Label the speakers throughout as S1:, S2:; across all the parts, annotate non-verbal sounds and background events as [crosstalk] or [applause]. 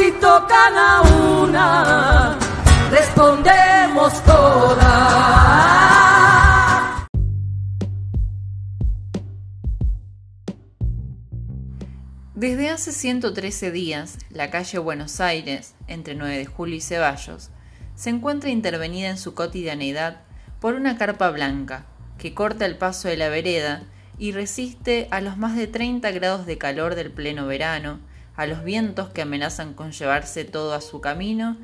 S1: Si tocan a una, respondemos todas.
S2: Desde hace 113 días, la calle Buenos Aires, entre 9 de julio y Ceballos, se encuentra intervenida en su cotidianeidad por una carpa blanca que corta el paso de la vereda y resiste a los más de 30 grados de calor del pleno verano, a los vientos que amenazan con llevarse todo a su camino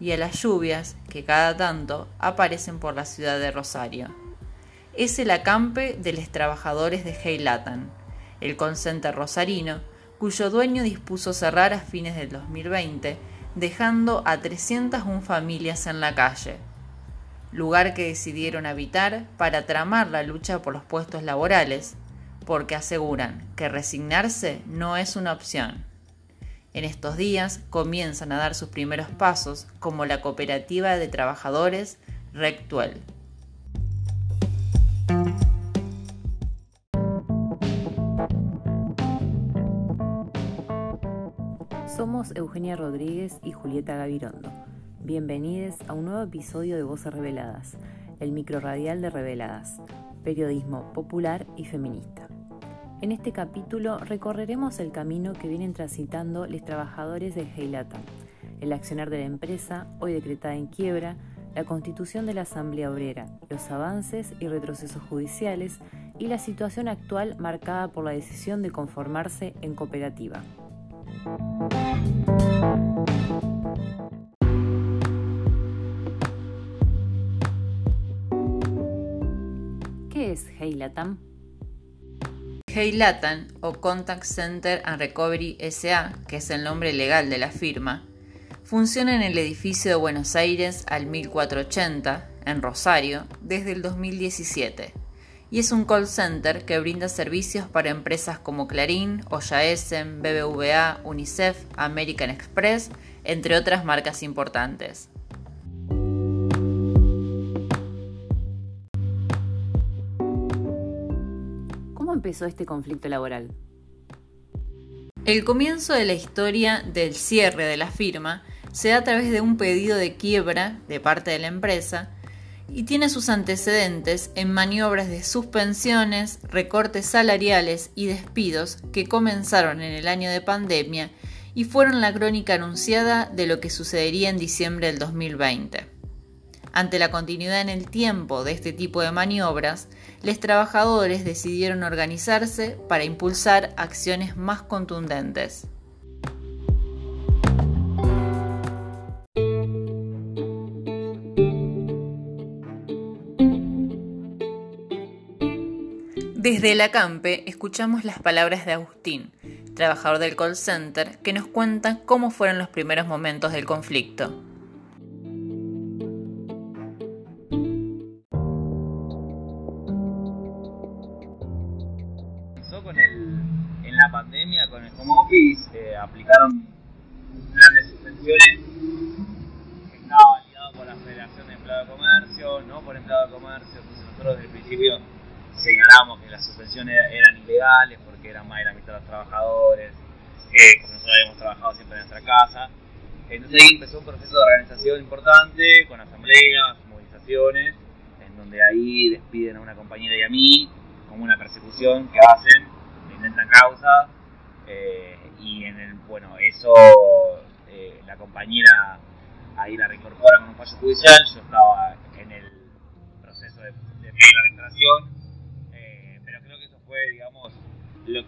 S2: y a las lluvias que cada tanto aparecen por la ciudad de Rosario. Es el acampe de los trabajadores de Heilatan, el concenter rosarino, cuyo dueño dispuso cerrar a fines del 2020, dejando a 301 familias en la calle, lugar que decidieron habitar para tramar la lucha por los puestos laborales, porque aseguran que resignarse no es una opción. En estos días comienzan a dar sus primeros pasos como la cooperativa de trabajadores Rectuel.
S3: Somos Eugenia Rodríguez y Julieta Gavirondo. Bienvenidos a un nuevo episodio de Voces Reveladas, el micro radial de Reveladas, periodismo popular y feminista. En este capítulo recorreremos el camino que vienen transitando los trabajadores de Heilata, el accionar de la empresa, hoy decretada en quiebra, la constitución de la Asamblea Obrera, los avances y retrocesos judiciales y la situación actual marcada por la decisión de conformarse en cooperativa. ¿Qué es Heilatam?
S2: Heilatan o Contact Center and Recovery SA, que es el nombre legal de la firma, funciona en el edificio de Buenos Aires al 1480, en Rosario, desde el 2017 y es un call center que brinda servicios para empresas como Clarín, Essen, BBVA, UNICEF, American Express, entre otras marcas importantes.
S3: Empezó este conflicto laboral?
S2: El comienzo de la historia del cierre de la firma se da a través de un pedido de quiebra de parte de la empresa y tiene sus antecedentes en maniobras de suspensiones, recortes salariales y despidos que comenzaron en el año de pandemia y fueron la crónica anunciada de lo que sucedería en diciembre del 2020. Ante la continuidad en el tiempo de este tipo de maniobras, los trabajadores decidieron organizarse para impulsar acciones más contundentes. Desde el acampe escuchamos las palabras de Agustín, trabajador del call center, que nos cuenta cómo fueron los primeros momentos del conflicto.
S4: Que las suspensiones eran ilegales porque eran más de la mitad de los trabajadores, eh, como nosotros habíamos trabajado siempre en nuestra casa. Entonces ahí empezó un proceso de organización importante, con asambleas, movilizaciones, en donde ahí despiden a una compañera y a mí, como una persecución que hacen, inventan causa, eh, y en el, bueno, eso eh, la compañera ahí la reincorpora con un fallo judicial, yo estaba en el proceso de, de la reintegración, digamos, lo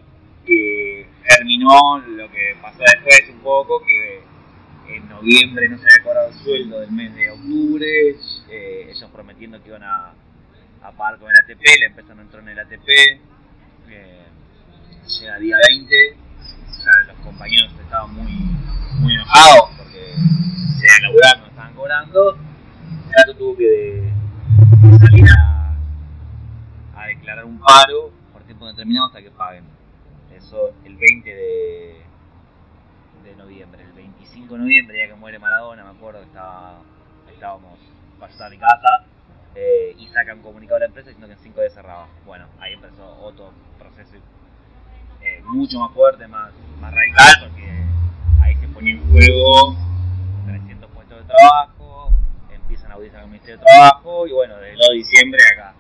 S4: que terminó, lo que pasó después un poco, que en noviembre no se había cobrado el sueldo del mes de octubre, eh, ellos prometiendo que iban a, a pagar con el ATP, la empresa no entró en el ATP, eh, llega día 20, o sea, los compañeros estaban muy, muy enojados porque se iban laburando estaban cobrando, el gato tuvo que salir a, a declarar un paro tiempo determinado hasta que paguen. Eso el 20 de, de noviembre, el 25 de noviembre, ya que muere Maradona, me acuerdo estaba, estábamos para mi casa eh, y saca un comunicado a la empresa diciendo que en 5 días cerraba. Bueno, ahí empezó otro proceso eh, mucho más fuerte, más, más radical, porque ahí se ponía en juego 300 puestos de trabajo, empiezan a audizar el Ministerio de Trabajo y bueno, desde el 2 de diciembre acá,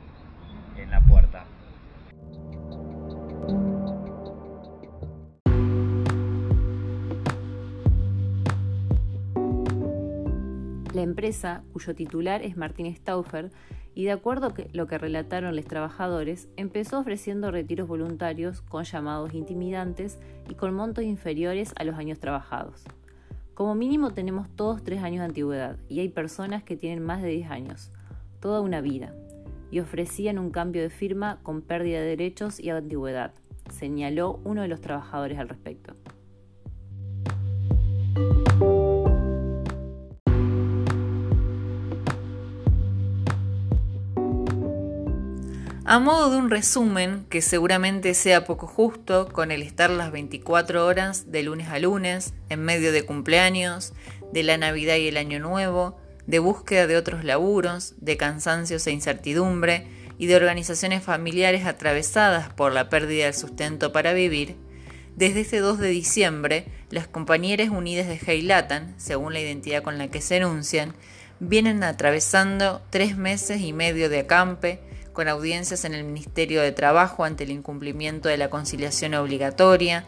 S4: La
S3: empresa, cuyo titular es Martín Stauffer, y de acuerdo a lo que relataron los trabajadores, empezó ofreciendo retiros voluntarios con llamados intimidantes y con montos inferiores a los años trabajados. Como mínimo tenemos todos tres años de antigüedad y hay personas que tienen más de 10 años, toda una vida, y ofrecían un cambio de firma con pérdida de derechos y antigüedad, señaló uno de los trabajadores al respecto.
S2: A modo de un resumen, que seguramente sea poco justo, con el estar las 24 horas de lunes a lunes, en medio de cumpleaños, de la Navidad y el Año Nuevo, de búsqueda de otros laburos, de cansancios e incertidumbre, y de organizaciones familiares atravesadas por la pérdida del sustento para vivir, desde este 2 de diciembre, las compañeras unidas de Heilatan, según la identidad con la que se enuncian, vienen atravesando tres meses y medio de acampe, con audiencias en el Ministerio de Trabajo ante el incumplimiento de la conciliación obligatoria,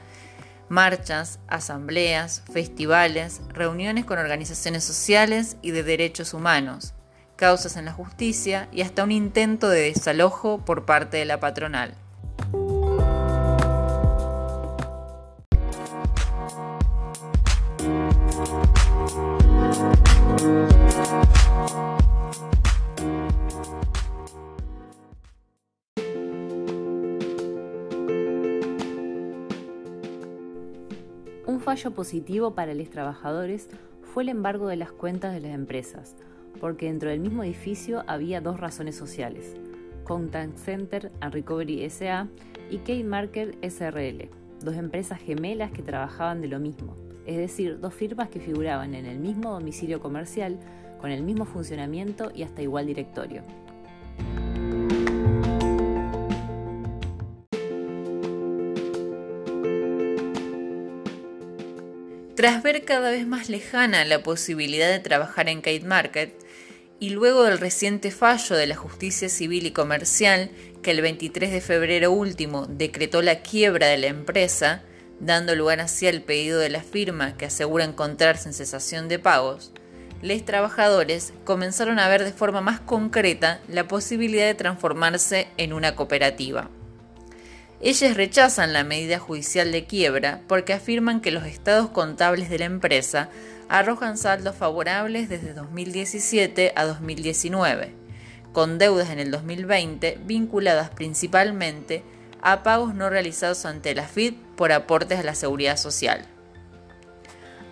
S2: marchas, asambleas, festivales, reuniones con organizaciones sociales y de derechos humanos, causas en la justicia y hasta un intento de desalojo por parte de la patronal.
S3: Fallo positivo para los trabajadores fue el embargo de las cuentas de las empresas, porque dentro del mismo edificio había dos razones sociales, Contact Center and Recovery SA y Kate Marker SRL, dos empresas gemelas que trabajaban de lo mismo, es decir, dos firmas que figuraban en el mismo domicilio comercial, con el mismo funcionamiento y hasta igual directorio.
S2: Tras ver cada vez más lejana la posibilidad de trabajar en Kate Market, y luego del reciente fallo de la justicia civil y comercial que el 23 de febrero último decretó la quiebra de la empresa, dando lugar así al pedido de la firma que asegura encontrarse en cesación de pagos, los trabajadores comenzaron a ver de forma más concreta la posibilidad de transformarse en una cooperativa. Ellos rechazan la medida judicial de quiebra porque afirman que los estados contables de la empresa arrojan saldos favorables desde 2017 a 2019, con deudas en el 2020 vinculadas principalmente a pagos no realizados ante la FID por aportes a la seguridad social.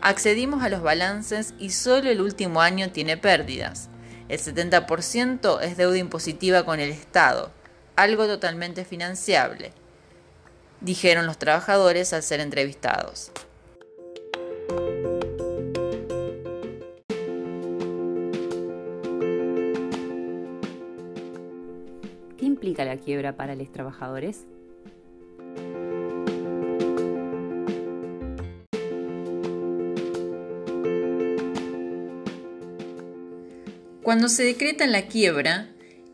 S2: Accedimos a los balances y solo el último año tiene pérdidas. El 70% es deuda impositiva con el Estado, algo totalmente financiable dijeron los trabajadores al ser entrevistados.
S3: ¿Qué implica la quiebra para los trabajadores?
S2: Cuando se decreta la quiebra,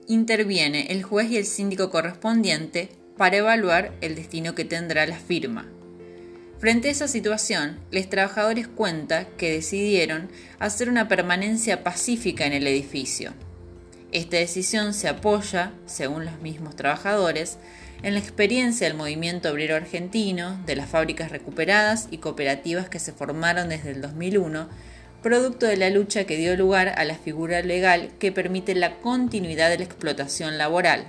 S2: interviene el juez y el síndico correspondiente para evaluar el destino que tendrá la firma. Frente a esa situación, los trabajadores cuentan que decidieron hacer una permanencia pacífica en el edificio. Esta decisión se apoya, según los mismos trabajadores, en la experiencia del movimiento obrero argentino, de las fábricas recuperadas y cooperativas que se formaron desde el 2001, producto de la lucha que dio lugar a la figura legal que permite la continuidad de la explotación laboral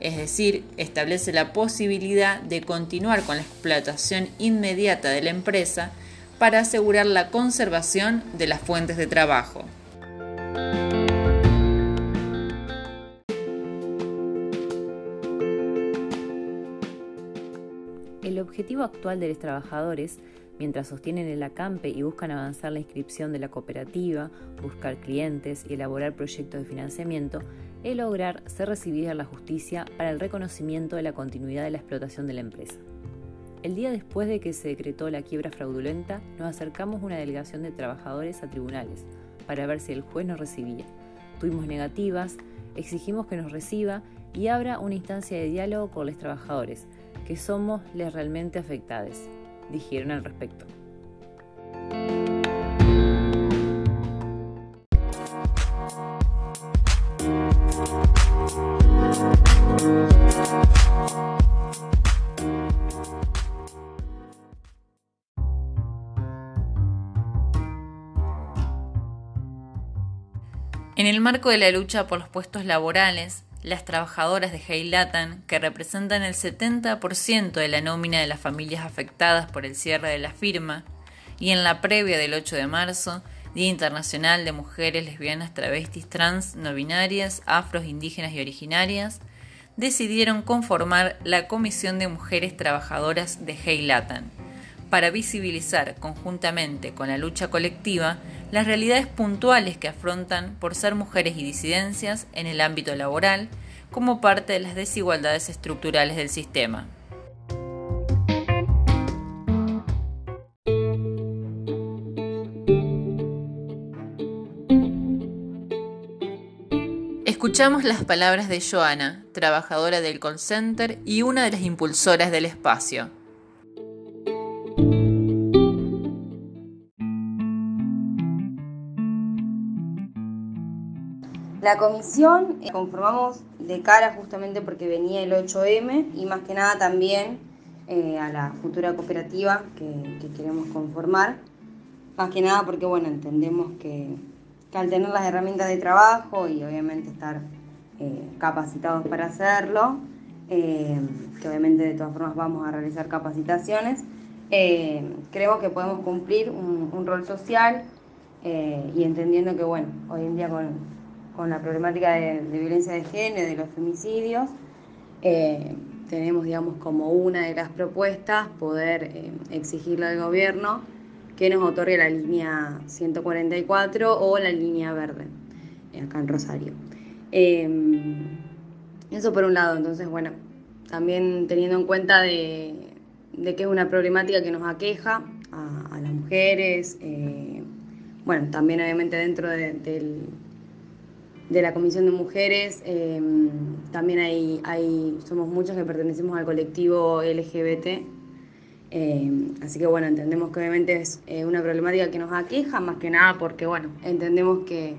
S2: es decir, establece la posibilidad de continuar con la explotación inmediata de la empresa para asegurar la conservación de las fuentes de trabajo.
S3: El objetivo actual de los trabajadores, mientras sostienen el acampe y buscan avanzar la inscripción de la cooperativa, buscar clientes y elaborar proyectos de financiamiento, es lograr ser recibidos en la justicia para el reconocimiento de la continuidad de la explotación de la empresa. El día después de que se decretó la quiebra fraudulenta, nos acercamos una delegación de trabajadores a tribunales para ver si el juez nos recibía. Tuvimos negativas, exigimos que nos reciba y abra una instancia de diálogo con los trabajadores, que somos les realmente afectados, dijeron al respecto.
S2: El marco de la lucha por los puestos laborales, las trabajadoras de Heilatan, que representan el 70% de la nómina de las familias afectadas por el cierre de la firma, y en la previa del 8 de marzo, Día Internacional de Mujeres Lesbianas, Travestis, Trans, No Binarias, Afros, Indígenas y Originarias, decidieron conformar la Comisión de Mujeres Trabajadoras de Heilatan, para visibilizar conjuntamente con la lucha colectiva las realidades puntuales que afrontan por ser mujeres y disidencias en el ámbito laboral como parte de las desigualdades estructurales del sistema. Escuchamos las palabras de Joana, trabajadora del call center y una de las impulsoras del espacio.
S5: La comisión eh, conformamos de cara justamente porque venía el 8M y más que nada también eh, a la futura cooperativa que, queremos conformar. Más que nada porque bueno, entendemos que, al tener las herramientas de trabajo y obviamente estar eh, capacitados para hacerlo, que obviamente de todas formas vamos a realizar capacitaciones, creemos que podemos cumplir un, un rol social y entendiendo que bueno, hoy en día con con la problemática de, violencia de género, de los femicidios, eh, tenemos, digamos, como una de las propuestas poder eh, exigirle al gobierno que nos otorgue la línea 144 o la línea verde, eh, acá en Rosario. eso por un lado, entonces, bueno, también teniendo en cuenta de, que es una problemática que nos aqueja a, las mujeres, bueno, también obviamente dentro del de la Comisión de Mujeres. Em, también hay, hay, somos muchas que pertenecemos al colectivo LGBT. Em, así que bueno, entendemos que obviamente es eh, una problemática que nos aqueja, más que nada porque bueno, entendemos que,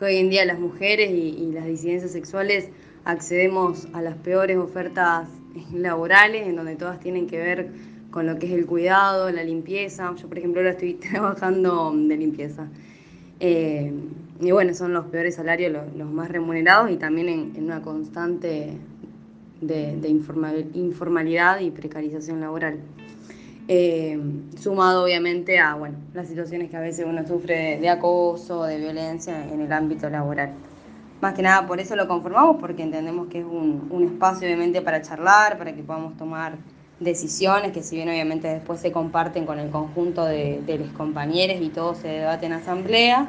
S5: hoy en día las mujeres y, las disidencias sexuales accedemos a las peores ofertas [laughs] laborales, en donde todas tienen que ver con lo que es el cuidado, la limpieza. Yo, por ejemplo, ahora estoy [laughs] trabajando de limpieza. Y bueno, son los peores salarios los, más remunerados y también en, una constante de, informalidad y precarización laboral. Eh, sumado obviamente a bueno, las situaciones que a veces uno sufre de, acoso, de violencia en el ámbito laboral. Más que nada por eso lo conformamos, porque entendemos que es un, espacio obviamente para charlar, para que podamos tomar decisiones que si bien obviamente después se comparten con el conjunto de, de los compañeros y todo se debate en asamblea,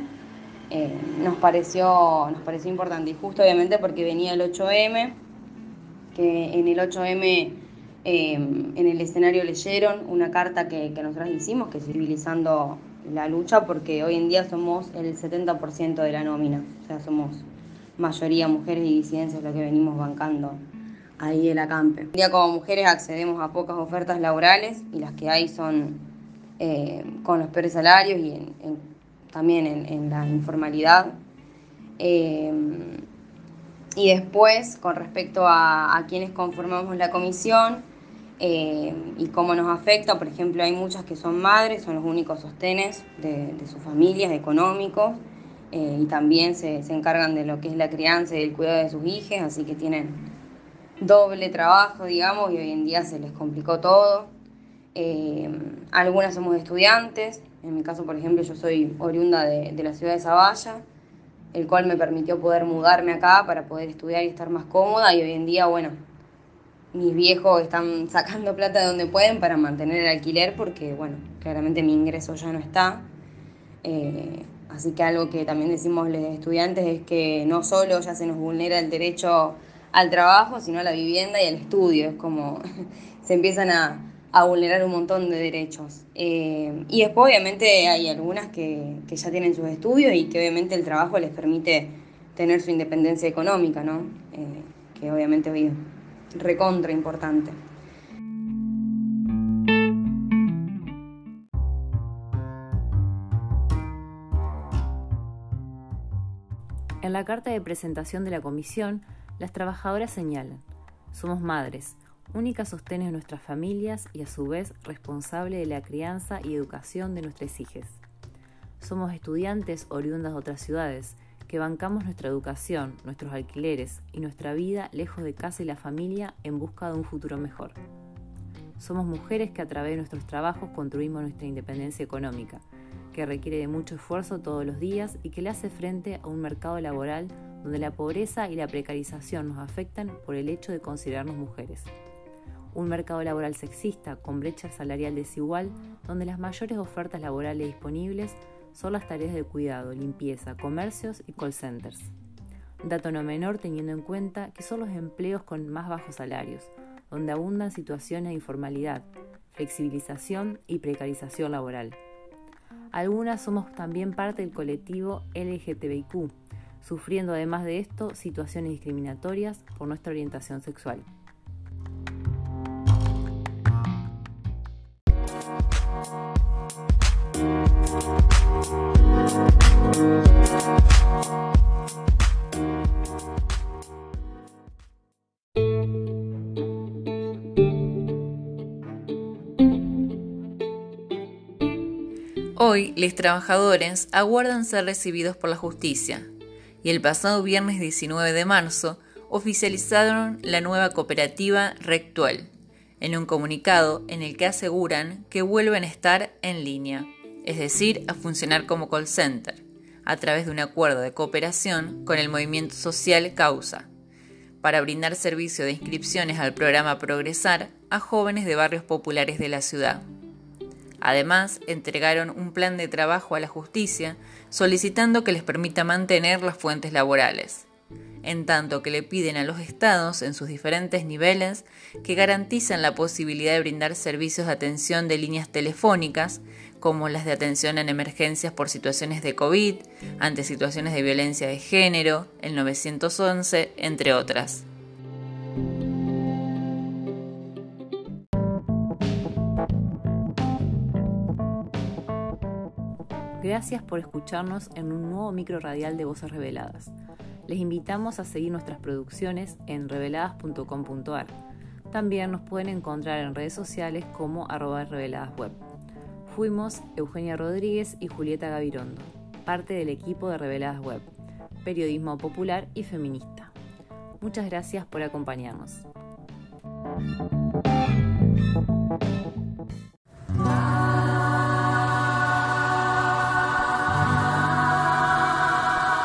S5: eh, nos, pareció, nos pareció importante. Y justo obviamente porque venía el 8M, que en el 8M eh, en el escenario leyeron una carta que, que nosotros hicimos, que es civilizando la lucha, porque hoy en día somos el 70% de la nómina, o sea, somos mayoría mujeres y disidencias lo que venimos bancando ahí el acampe. Hoy día como mujeres accedemos a pocas ofertas laborales y las que hay son eh, con los peores salarios y en también en, la informalidad. Eh, y después, con respecto a, quienes conformamos la comisión eh, y cómo nos afecta, por ejemplo, hay muchas que son madres, son los únicos sostenes de, sus familias económicos eh, y también se, encargan de lo que es la crianza y el cuidado de sus hijos, así que tienen doble trabajo, digamos, y hoy en día se les complicó todo. algunas somos estudiantes, En mi caso, por ejemplo, yo soy oriunda de, de la ciudad de Zavalla, el cual me permitió poder mudarme acá para poder estudiar y estar más cómoda y hoy en día, bueno, mis viejos están [laughs] sacando plata de donde pueden para mantener el alquiler porque, bueno, claramente mi ingreso ya no está. Eh, así que algo que también decimos los estudiantes es que no solo ya se nos vulnera el derecho al trabajo, sino a la vivienda y al estudio. Es como [laughs] se empiezan a, a vulnerar un montón de derechos. Eh, y después obviamente hay algunas que, que, ya tienen sus estudios y que obviamente el trabajo les permite tener su independencia económica, ¿no? Eh, que obviamente hoy es recontra importante.
S3: En la carta de presentación de la comisión, las trabajadoras señalan, somos madres, única sostén de nuestras familias y a su vez responsable de la crianza y educación de nuestras hijas. Somos estudiantes oriundas de otras ciudades que bancamos nuestra educación, nuestros alquileres y nuestra vida lejos de casa y la familia en busca de un futuro mejor. Somos mujeres que a través de nuestros trabajos construimos nuestra independencia económica, que requiere de mucho esfuerzo todos los días y que le hace frente a un mercado laboral donde la pobreza y la precarización nos afectan por el hecho de considerarnos mujeres un mercado laboral sexista con brecha salarial desigual, donde las mayores ofertas laborales disponibles son las tareas de cuidado, limpieza, comercios y call centers. Dato no menor teniendo en cuenta que son los empleos con más bajos salarios, donde abundan situaciones de informalidad, flexibilización y precarización laboral. Algunas somos también parte del colectivo LGTBIQ, sufriendo además de esto situaciones discriminatorias por nuestra orientación sexual.
S2: Hoy, los trabajadores aguardan ser recibidos por la justicia y el pasado viernes 19 de marzo oficializaron la nueva cooperativa Rectual, en un comunicado en el que aseguran que vuelven a estar en línea, es decir, a funcionar como call center, a través de un acuerdo de cooperación con el movimiento social Causa, para brindar servicio de inscripciones al programa Progresar a jóvenes de barrios populares de la ciudad. Además, entregaron un plan de trabajo a la justicia solicitando que les permita mantener las fuentes laborales, en tanto que le piden a los estados en sus diferentes niveles que garantizan la posibilidad de brindar servicios de atención de líneas telefónicas, como las de atención en emergencias por situaciones de COVID, ante situaciones de violencia de género, el 911, entre otras.
S3: Gracias por escucharnos en un nuevo micro radial de Voces Reveladas. Les invitamos a seguir nuestras producciones en reveladas.com.ar. También nos pueden encontrar en redes sociales como arroba reveladasweb. Fuimos Eugenia Rodríguez y Julieta Gavirondo, parte del equipo de Reveladas Web, periodismo popular y feminista. Muchas gracias por acompañarnos.